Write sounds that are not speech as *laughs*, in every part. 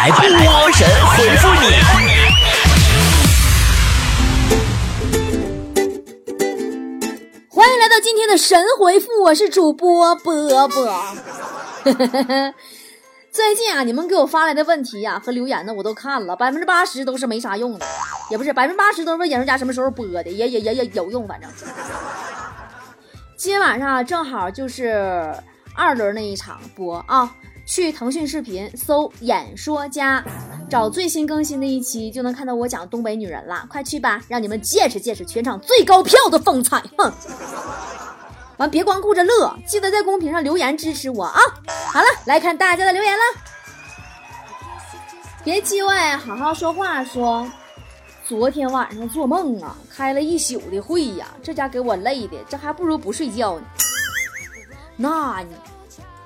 来，波神回复你。欢迎来到今天的神回复，我是主播波波。*laughs* 最近啊，你们给我发来的问题呀、和留言呢，我都看了，百分之八十都是没啥用的，也不是百分之八十都是问演说家什么时候播的，也也也也有用，反正。今天晚上啊正好就是二轮那一场播啊，去腾讯视频搜“演说家”，找最新更新的一期，就能看到我讲东北女人了。快去吧，让你们见识见识全场最高票的风采！哼。完，别光顾着乐，记得在公屏上留言支持我啊！好了，来看大家的留言了。别叽歪，好好说话说。昨天晚上做梦啊，开了一宿的会呀，这家给我累的，这还不如不睡觉呢。那你，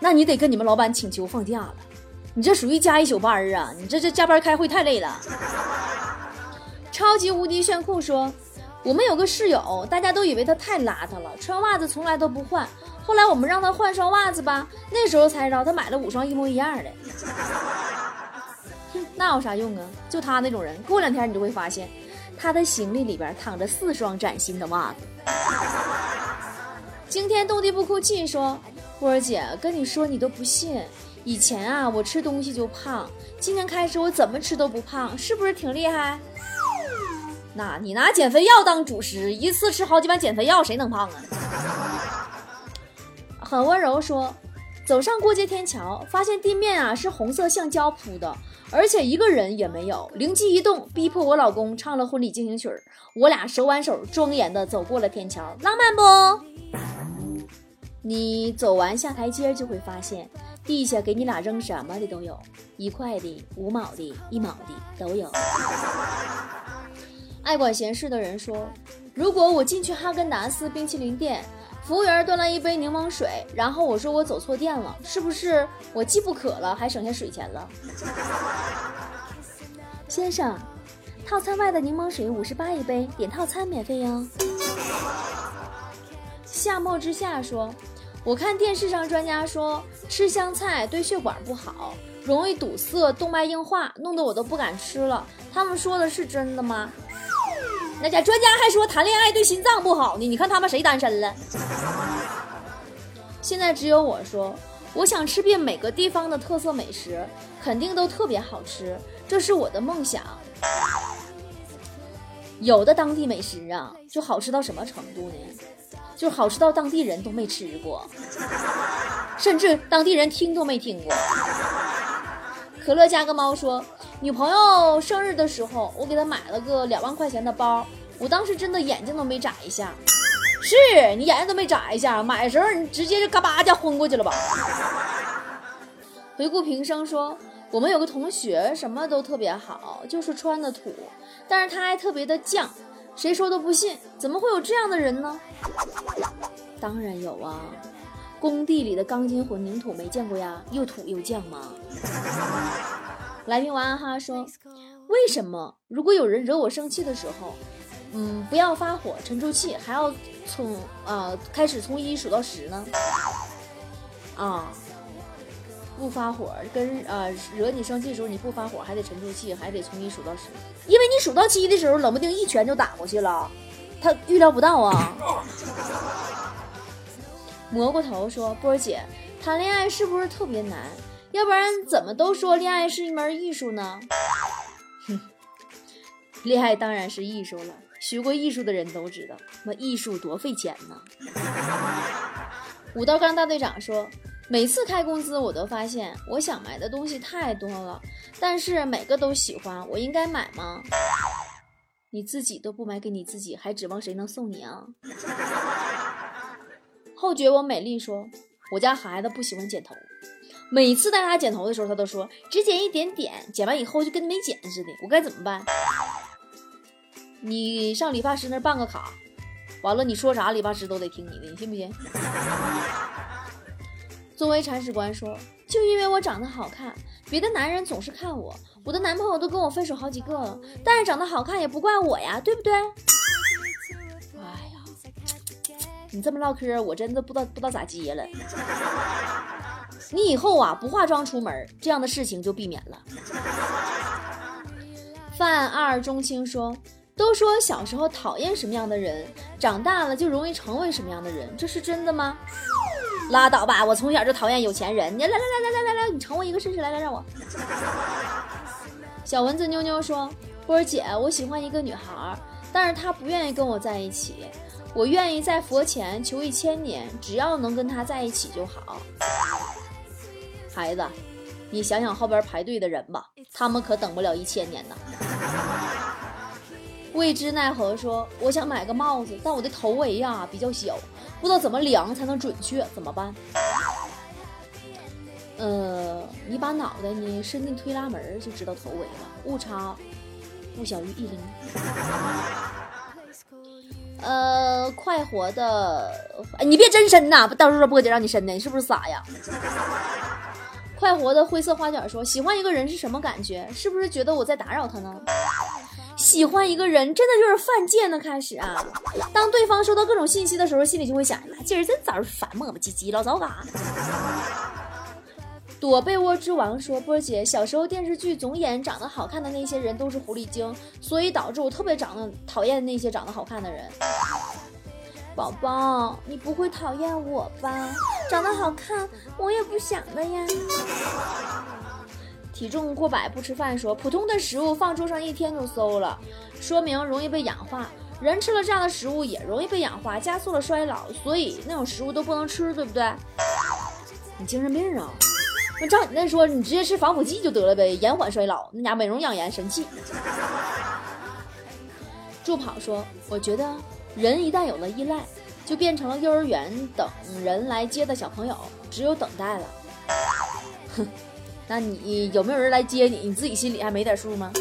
那你得跟你们老板请求放假了。你这属于加一宿班儿啊！你这这加班开会太累了。超级无敌炫酷说，我们有个室友，大家都以为他太邋遢了，穿袜子从来都不换。后来我们让他换双袜子吧，那时候才知道他买了五双一模一样的。那有啥用啊？就他那种人，过两天你就会发现，他的行李里边躺着四双崭新的袜子。惊天动地不哭泣说，波儿姐跟你说你都不信，以前啊我吃东西就胖，今年开始我怎么吃都不胖，是不是挺厉害？那你拿减肥药当主食，一次吃好几碗减肥药，谁能胖啊？*laughs* 很温柔说，走上过街天桥，发现地面啊是红色橡胶铺的，而且一个人也没有。灵机一动，逼迫我老公唱了婚礼进行曲儿，我俩手挽手，庄严的走过了天桥，浪漫不？你走完下台阶就会发现，地下给你俩扔什么的都有，一块的、五毛的、一毛的都有。爱管闲事的人说，如果我进去哈根达斯冰淇淋店。服务员端来一杯柠檬水，然后我说我走错店了，是不是我既不渴了，还省下水钱了？先生，套餐外的柠檬水五十八一杯，点套餐免费哟。夏末之夏说，我看电视上专家说吃香菜对血管不好，容易堵塞、动脉硬化，弄得我都不敢吃了。他们说的是真的吗？那家专家还说谈恋爱对心脏不好呢，你看他们谁单身了？现在只有我说，我想吃遍每个地方的特色美食，肯定都特别好吃，这是我的梦想。有的当地美食啊，就好吃到什么程度呢？就好吃到当地人都没吃过，甚至当地人听都没听过。可乐加个猫说，女朋友生日的时候，我给她买了个两万块钱的包，我当时真的眼睛都没眨一下。是你眼睛都没眨一下，买的时候你直接就嘎巴就昏过去了吧？回顾平生说，我们有个同学什么都特别好，就是穿的土，但是他还特别的犟，谁说都不信，怎么会有这样的人呢？当然有啊。工地里的钢筋混凝土没见过呀，又土又犟吗？来宾王安哈说：“为什么如果有人惹我生气的时候，嗯，不要发火沉住气，还要从呃开始从一数到十呢？啊，不发火跟呃惹你生气的时候你不发火，还得沉住气，还得从一数到十，因为你数到七的时候，冷不丁一拳就打过去了，他预料不到啊。”蘑菇头说：“波儿姐，谈恋爱是不是特别难？要不然怎么都说恋爱是一门艺术呢？”哼，*laughs* 恋爱当然是艺术了。学过艺术的人都知道，那艺术多费钱呢。*laughs* 武道刚大队长说：“每次开工资，我都发现我想买的东西太多了，但是每个都喜欢，我应该买吗？你自己都不买给你自己，还指望谁能送你啊？” *laughs* 后觉我美丽说：“我家孩子不喜欢剪头，每次带他剪头的时候，他都说只剪一点点，剪完以后就跟没剪似的。我该怎么办？你上理发师那办个卡，完了你说啥理发师都得听你的，你信不信？”作为铲屎官说：“就因为我长得好看，别的男人总是看我，我的男朋友都跟我分手好几个了，但是长得好看也不怪我呀，对不对？”哎呀你这么唠嗑，我真的不知道不知道咋接了。你以后啊不化妆出门，这样的事情就避免了。范二中青说：“都说小时候讨厌什么样的人，长大了就容易成为什么样的人，这是真的吗？”拉倒吧，我从小就讨厌有钱人。你来来来来来来来，你成我一个试试，来来让我。*laughs* 小蚊子妞妞说：“波儿姐，我喜欢一个女孩，但是她不愿意跟我在一起。我愿意在佛前求一千年，只要能跟她在一起就好。”孩子，你想想后边排队的人吧，他们可等不了一千年呢。未知奈何说：“我想买个帽子，但我的头围呀比较小，不知道怎么量才能准确，怎么办？”呃，你把脑袋呢伸进推拉门就知道头围了，误差不小于一厘米。呃，快活的，你别真伸呐，到时候波姐让你伸的，你是不是傻呀？快活的灰色花卷说：“喜欢一个人是什么感觉？是不是觉得我在打扰他呢？”喜欢一个人真的就是犯贱的开始啊！当对方收到各种信息的时候，心里就会想：妈今儿真早烦磨磨唧唧，老早嘎。躲被窝之王说：“波姐，小时候电视剧总演长得好看的那些人都是狐狸精，所以导致我特别长得讨厌那些长得好看的人。”宝宝，你不会讨厌我吧？长得好看，我也不想的呀。体重过百不吃饭说，普通的食物放桌上一天就馊了，说明容易被氧化。人吃了这样的食物也容易被氧化，加速了衰老，所以那种食物都不能吃，对不对？你精神病啊？那照你那说，你直接吃防腐剂就得了呗，延缓衰老。那家美容养颜神器。助跑说，我觉得。人一旦有了依赖，就变成了幼儿园等人来接的小朋友，只有等待了。哼，那你有没有人来接你？你自己心里还没点数吗？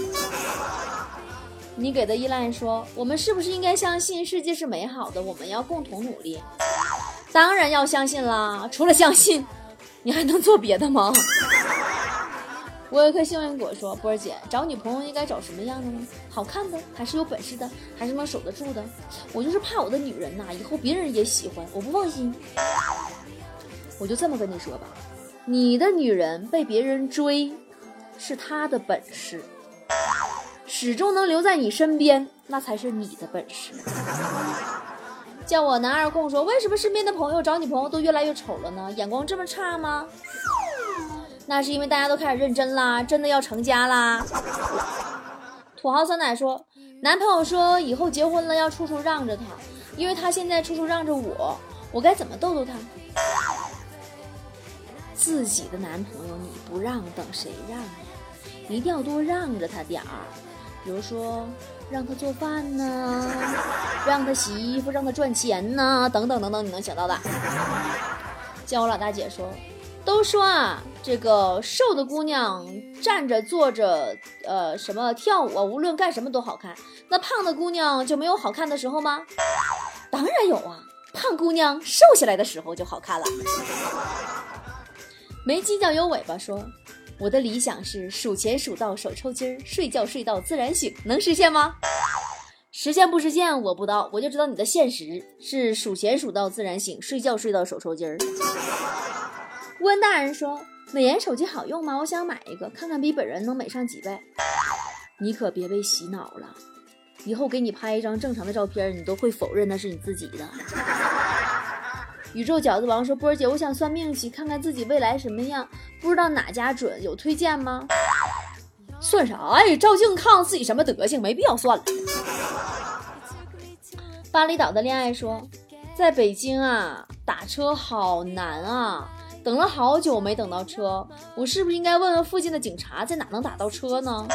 你给的依赖说，我们是不是应该相信世界是美好的？我们要共同努力。当然要相信啦，除了相信，你还能做别的吗？我有颗幸运果，说波儿姐找女朋友应该找什么样的呢？好看的，还是有本事的，还是能守得住的？我就是怕我的女人呐，以后别人也喜欢，我不放心。我就这么跟你说吧，你的女人被别人追，是她的本事；始终能留在你身边，那才是你的本事。叫我男二控说，为什么身边的朋友找女朋友都越来越丑了呢？眼光这么差吗？那是因为大家都开始认真啦，真的要成家啦。土豪酸奶说，男朋友说以后结婚了要处处让着他，因为他现在处处让着我，我该怎么逗逗他？自己的男朋友你不让，等谁让呀？一定要多让着他点儿，比如说让他做饭呢，*laughs* 让他洗衣服，让他赚钱呢，等等等等，你能想到的。*laughs* 叫我老大姐说。都说啊，这个瘦的姑娘站着、坐着，呃，什么跳舞啊，无论干什么都好看。那胖的姑娘就没有好看的时候吗？当然有啊，胖姑娘瘦下来的时候就好看了。没犄角有尾巴说，我的理想是数钱数到手抽筋儿，睡觉睡到自然醒，能实现吗？实现不实现我不知道，我就知道你的现实是数钱数到自然醒，睡觉睡到手抽筋儿。温大人说：“美颜手机好用吗？我想买一个，看看比本人能美上几倍。你可别被洗脑了，以后给你拍一张正常的照片，你都会否认那是你自己的。”宇宙饺子王说：“波儿姐，我想算命去，看看自己未来什么样，不知道哪家准，有推荐吗？”算啥呀？照镜看自己什么德行，没必要算了。巴厘岛的恋爱说：“在北京啊，打车好难啊。”等了好久没等到车，我是不是应该问问附近的警察在哪能打到车呢？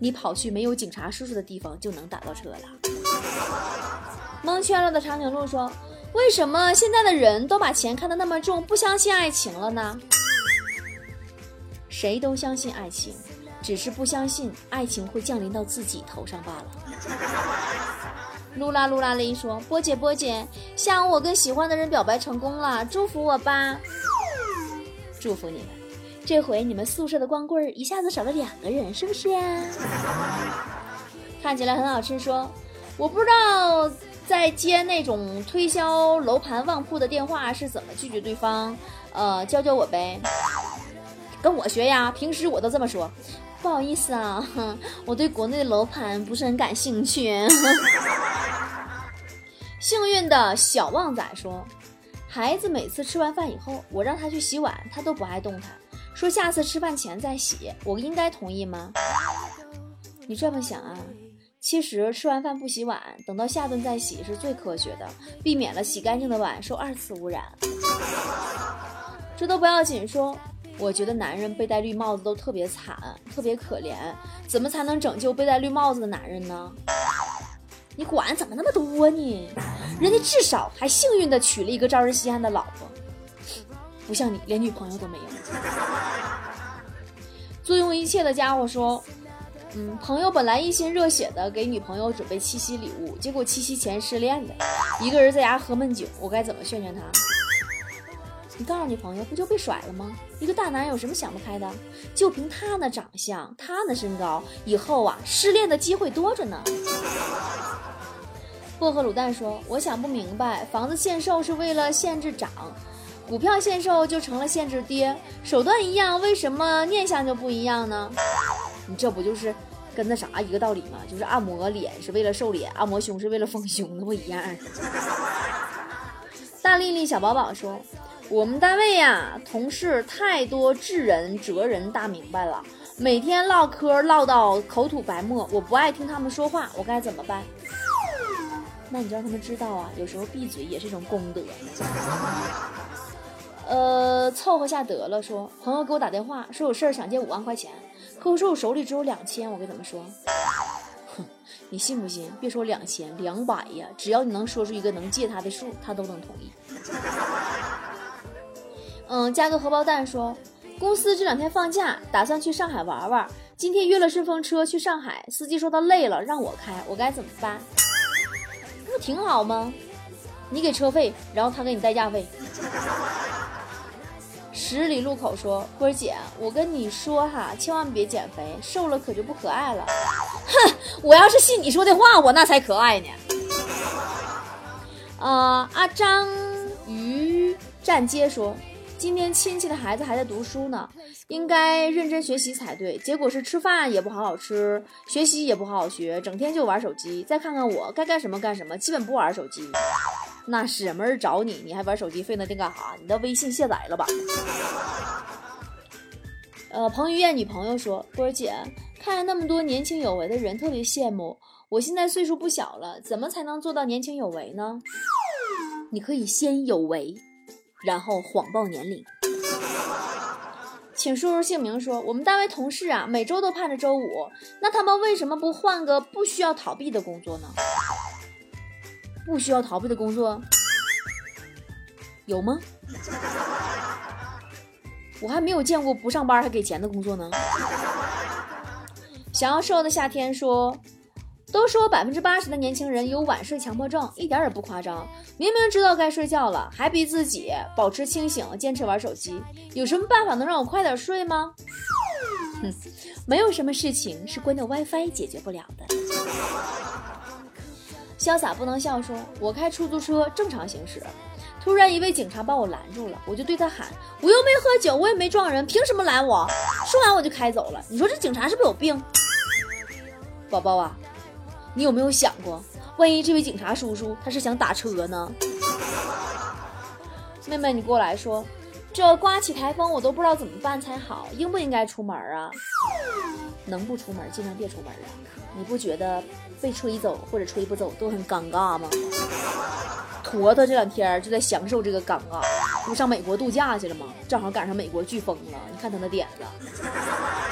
你跑去没有警察叔叔的地方就能打到车了。蒙圈了的长颈鹿说：“为什么现在的人都把钱看得那么重，不相信爱情了呢？”谁都相信爱情，只是不相信爱情会降临到自己头上罢了。噜啦噜啦嘞说：“波姐波姐，下午我跟喜欢的人表白成功了，祝福我吧！祝福你们，这回你们宿舍的光棍一下子少了两个人，是不是呀？看起来很好吃。说，我不知道在接那种推销楼盘旺铺的电话是怎么拒绝对方？呃，教教我呗。跟我学呀，平时我都这么说。不好意思啊，*laughs* 我对国内的楼盘不是很感兴趣。*laughs* 幸运的小旺仔说，孩子每次吃完饭以后，我让他去洗碗，他都不爱动弹，说下次吃饭前再洗。我应该同意吗？你这么想啊？其实吃完饭不洗碗，等到下顿再洗是最科学的，避免了洗干净的碗受二次污染。这都不要紧，说。我觉得男人被戴绿帽子都特别惨，特别可怜。怎么才能拯救被戴绿帽子的男人呢？你管怎么那么多呢？人家至少还幸运的娶了一个招人稀罕的老婆，不像你连女朋友都没有。坐拥一切的家伙说：“嗯，朋友本来一心热血的给女朋友准备七夕礼物，结果七夕前失恋了，一个人在家喝闷酒，我该怎么劝劝他？”你告诉你朋友，不就被甩了吗？一个大男人有什么想不开的？就凭他那长相，他那身高，以后啊，失恋的机会多着呢。薄荷卤蛋说：“我想不明白，房子限售是为了限制涨，股票限售就成了限制跌，手段一样，为什么念想就不一样呢？你这不就是跟那啥一个道理吗？就是按摩脸是为了瘦脸，按摩胸是为了丰胸，那不一样？”大丽丽小宝宝说。我们单位呀，同事太多智人哲人大明白了，每天唠嗑唠到口吐白沫，我不爱听他们说话，我该怎么办？那你就让他们知道啊，有时候闭嘴也是一种功德。呃，凑合下得了。说朋友给我打电话，说有事儿想借五万块钱，客户说我手里只有两千，我该怎么说？哼，你信不信？别说两千，两百呀，只要你能说出一个能借他的数，他都能同意。嗯，加个荷包蛋说，公司这两天放假，打算去上海玩玩。今天约了顺风车去上海，司机说他累了，让我开，我该怎么办？不挺好吗？你给车费，然后他给你代驾费。十里路口说，波儿姐，我跟你说哈，千万别减肥，瘦了可就不可爱了。哼，我要是信你说的话，我那才可爱呢。呃，阿张鱼站街说。今天亲戚的孩子还在读书呢，应该认真学习才对。结果是吃饭也不好好吃，学习也不好好学，整天就玩手机。再看看我，该干什么干什么，基本不玩手机。那是没人找你，你还玩手机费那劲干哈？你的微信卸载了吧？*laughs* 呃，彭于晏女朋友说：“波儿姐，看着那么多年轻有为的人，特别羡慕。我现在岁数不小了，怎么才能做到年轻有为呢？你可以先有为。”然后谎报年龄，请输入姓名。说我们单位同事啊，每周都盼着周五，那他们为什么不换个不需要逃避的工作呢？不需要逃避的工作有吗？我还没有见过不上班还给钱的工作呢。想要瘦的夏天说。都说百分之八十的年轻人有晚睡强迫症，一点也不夸张。明明知道该睡觉了，还逼自己保持清醒，坚持玩手机。有什么办法能让我快点睡吗？哼，没有什么事情是关掉 WiFi 解决不了的。潇洒不能笑，说我开出租车正常行驶，突然一位警察把我拦住了，我就对他喊：“我又没喝酒，我也没撞人，凭什么拦我？”说完我就开走了。你说这警察是不是有病？宝宝啊！你有没有想过，万一这位警察叔叔他是想打车呢？*laughs* 妹妹，你过来说，这刮起台风，我都不知道怎么办才好，应不应该出门啊？能不出门尽量别出门啊！你不觉得被吹走或者吹不走都很尴尬吗？坨坨这两天就在享受这个尴尬，不上美国度假去了吗？正好赶上美国飓风了，你看他那点子。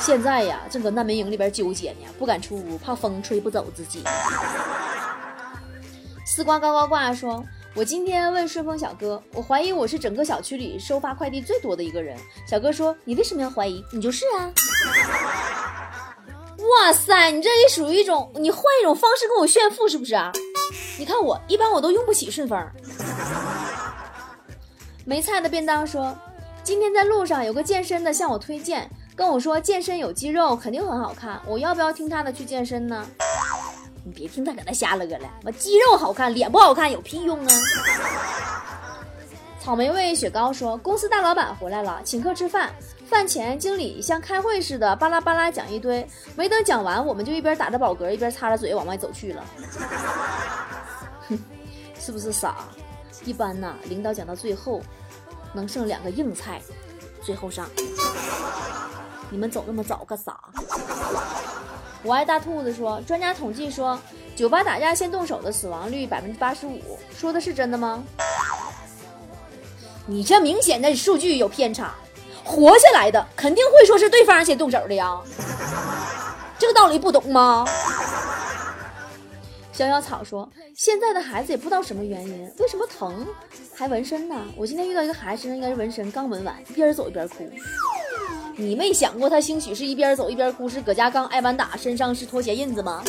现在呀，正搁难民营里边纠结呢，不敢出屋，怕风吹不走自己。丝瓜呱呱呱说：“我今天问顺丰小哥，我怀疑我是整个小区里收发快递最多的一个人。”小哥说：“你为什么要怀疑？你就是啊！”哇塞，你这也属于一种，你换一种方式跟我炫富是不是啊？你看我一般我都用不起顺丰。没菜的便当说，今天在路上有个健身的向我推荐，跟我说健身有肌肉肯定很好看，我要不要听他的去健身呢？你别听他搁那瞎乐了，我肌肉好看，脸不好看有屁用啊！草莓味雪糕说，公司大老板回来了，请客吃饭。饭前经理像开会似的巴拉巴拉讲一堆，没等讲完，我们就一边打着饱嗝，一边擦着嘴往外走去了。哼，*laughs* 是不是傻？一般呐，领导讲到最后，能剩两个硬菜，最后上。你们走那么早干啥？我爱大兔子说，专家统计说，酒吧打架先动手的死亡率百分之八十五，说的是真的吗？你这明显的数据有偏差，活下来的肯定会说是对方先动手的呀，这个道理不懂吗？小小草说，现在的孩子也不知道什么原因，为什么疼还纹身呢？我今天遇到一个孩子身上应该是纹身，刚纹完，一边走一边哭。你没想过他兴许是一边走一边哭，是搁家刚挨完打，身上是拖鞋印子吗？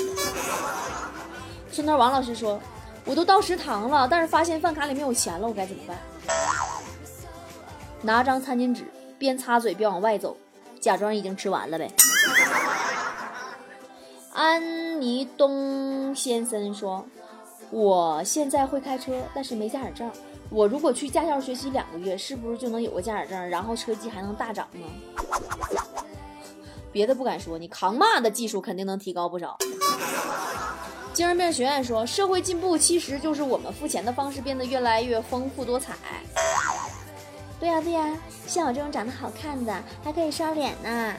村头王老师说：“我都到食堂了，但是发现饭卡里没有钱了，我该怎么办？”拿张餐巾纸，边擦嘴边往外走，假装已经吃完了呗。*laughs* 安妮东先生说：“我现在会开车，但是没驾驶证。”我如果去驾校学习两个月，是不是就能有个驾驶证，然后车技还能大涨呢？别的不敢说，你扛骂的技术肯定能提高不少。精神病学院说，社会进步其实就是我们付钱的方式变得越来越丰富多彩。对呀对呀，像我这种长得好看的还可以刷脸呢。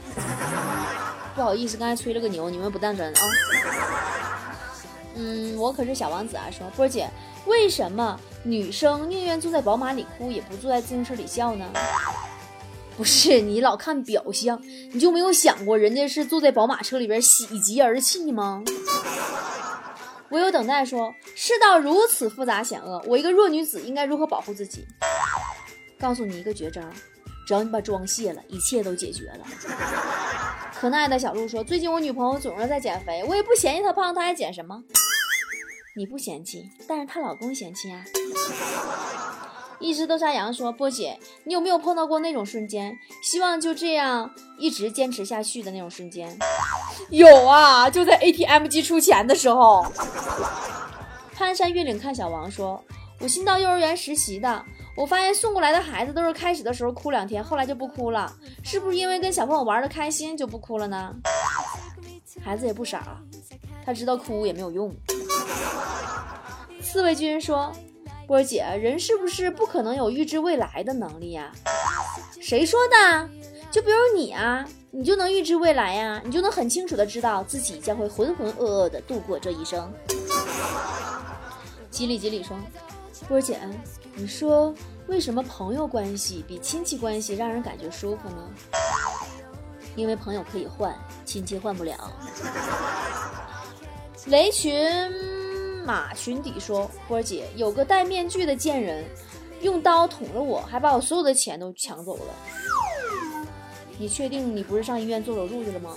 不好意思，刚才吹了个牛，你们不当真啊。嗯，我可是小王子啊。说波儿姐，为什么？女生宁愿坐在宝马里哭，也不坐在自行车里笑呢？*laughs* 不是你老看表象，你就没有想过人家是坐在宝马车里边喜极而泣吗？我有等待说，世道如此复杂险恶，我一个弱女子应该如何保护自己？告诉你一个绝招，只要你把妆卸了，一切都解决了。可爱的小鹿说，最近我女朋友总是在减肥，我也不嫌弃她胖，她还减什么？你不嫌弃，但是她老公嫌弃啊。一只豆沙羊说：“波姐，你有没有碰到过那种瞬间，希望就这样一直坚持下去的那种瞬间？”有啊，就在 ATM 机出钱的时候。攀山越岭看小王说：“我新到幼儿园实习的，我发现送过来的孩子都是开始的时候哭两天，后来就不哭了，是不是因为跟小朋友玩的开心就不哭了呢？”孩子也不傻，他知道哭也没有用。刺猬君说：“波姐，人是不是不可能有预知未来的能力呀？谁说的？就比如你啊，你就能预知未来呀，你就能很清楚的知道自己将会浑浑噩噩的度过这一生。”吉里吉里说：“波姐，你说为什么朋友关系比亲戚关系让人感觉舒服呢？因为朋友可以换，亲戚换不了。”雷群。马群底说：“波姐，有个戴面具的贱人，用刀捅了我，还把我所有的钱都抢走了。你确定你不是上医院做手术去了吗？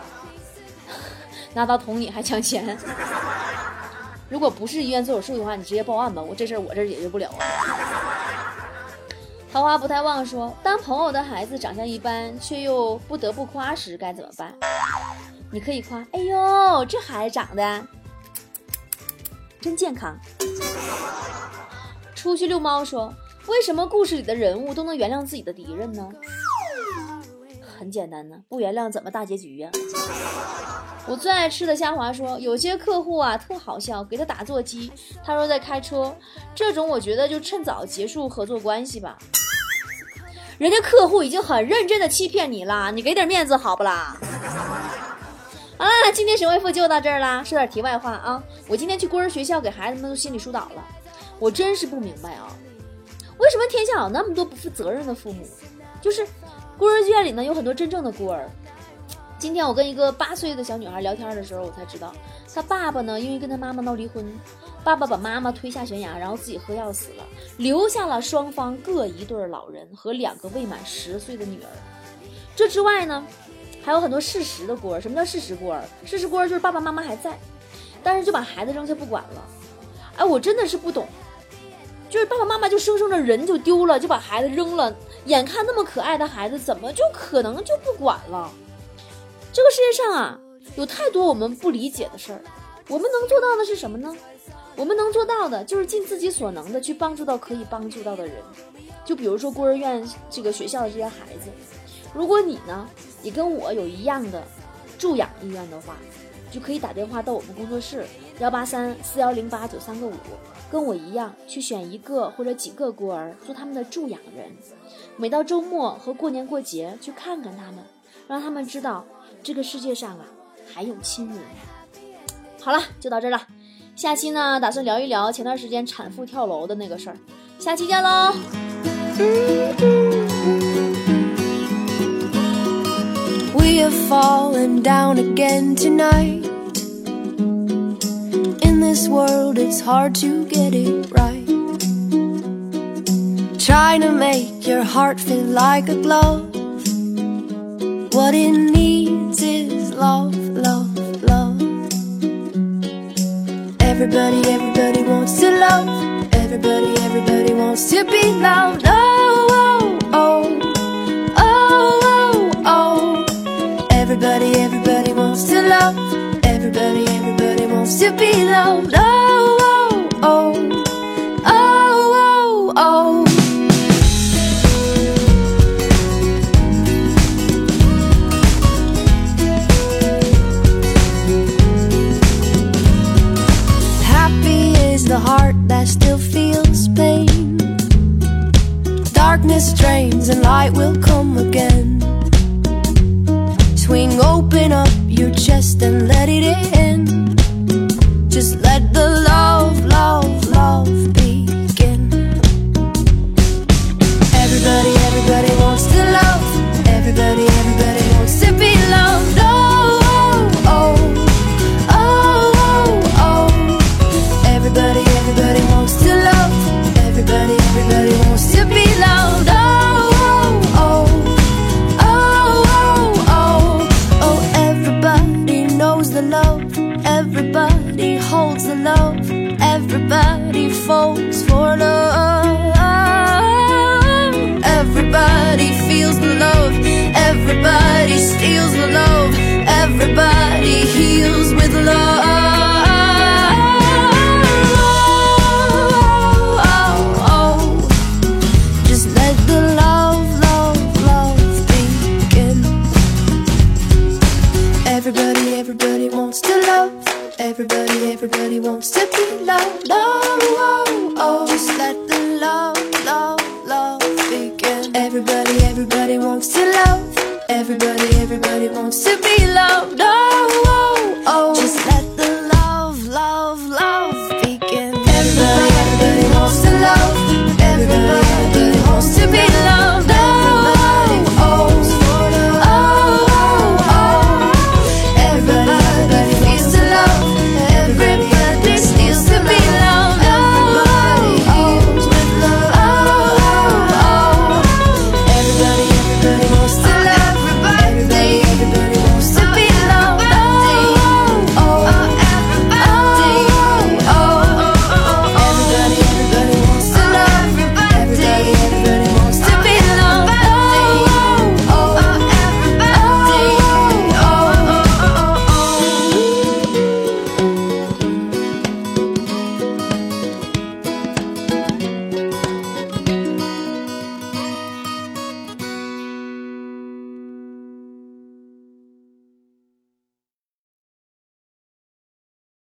*laughs* 拿刀捅你还抢钱？如果不是医院做手术的话，你直接报案吧，我这事儿我这儿解决不了啊。”桃花不太旺说：“当朋友的孩子长相一般，却又不得不夸时，该怎么办？你可以夸：哎呦，这孩子长得……”真健康。出去遛猫说：“为什么故事里的人物都能原谅自己的敌人呢？”很简单呢，不原谅怎么大结局呀？我最爱吃的虾滑说：“有些客户啊特好笑，给他打座机，他说在开车，这种我觉得就趁早结束合作关系吧。人家客户已经很认真的欺骗你了，你给点面子好不啦？” *laughs* 啊，今天神回复就到这儿啦。说点题外话啊，我今天去孤儿学校给孩子们做心理疏导了。我真是不明白啊，为什么天下有那么多不负责任的父母？就是孤儿院里呢有很多真正的孤儿。今天我跟一个八岁的小女孩聊天的时候，我才知道，她爸爸呢因为跟她妈妈闹离婚，爸爸把妈妈推下悬崖，然后自己喝药死了，留下了双方各一对老人和两个未满十岁的女儿。这之外呢？还有很多事实的孤儿，什么叫事实孤儿？事实孤儿就是爸爸妈妈还在，但是就把孩子扔下不管了。哎，我真的是不懂，就是爸爸妈妈就生生的人就丢了，就把孩子扔了。眼看那么可爱的孩子，怎么就可能就不管了？这个世界上啊，有太多我们不理解的事儿。我们能做到的是什么呢？我们能做到的就是尽自己所能的去帮助到可以帮助到的人。就比如说孤儿院这个学校的这些孩子，如果你呢，也跟我有一样的助养意愿的话，就可以打电话到我们工作室幺八三四幺零八九三个五，跟我一样去选一个或者几个孤儿做他们的助养人。每到周末和过年过节去看看他们，让他们知道这个世界上啊还有亲人。好了，就到这儿了。下期呢，打算聊一聊前段时间产妇跳楼的那个事儿。下期见喽！We have fallen down again tonight. In this world, it's hard to get it right. Trying to make your heart fit like a glove. What it needs. Love, love, love. Everybody, everybody wants to love. Everybody, everybody wants to be loved. Oh, oh, oh. Oh, oh, oh. Everybody, everybody wants to love. Everybody, everybody wants to be loved. Oh, oh. Darkness drains and light will come again. Swing open up your chest and let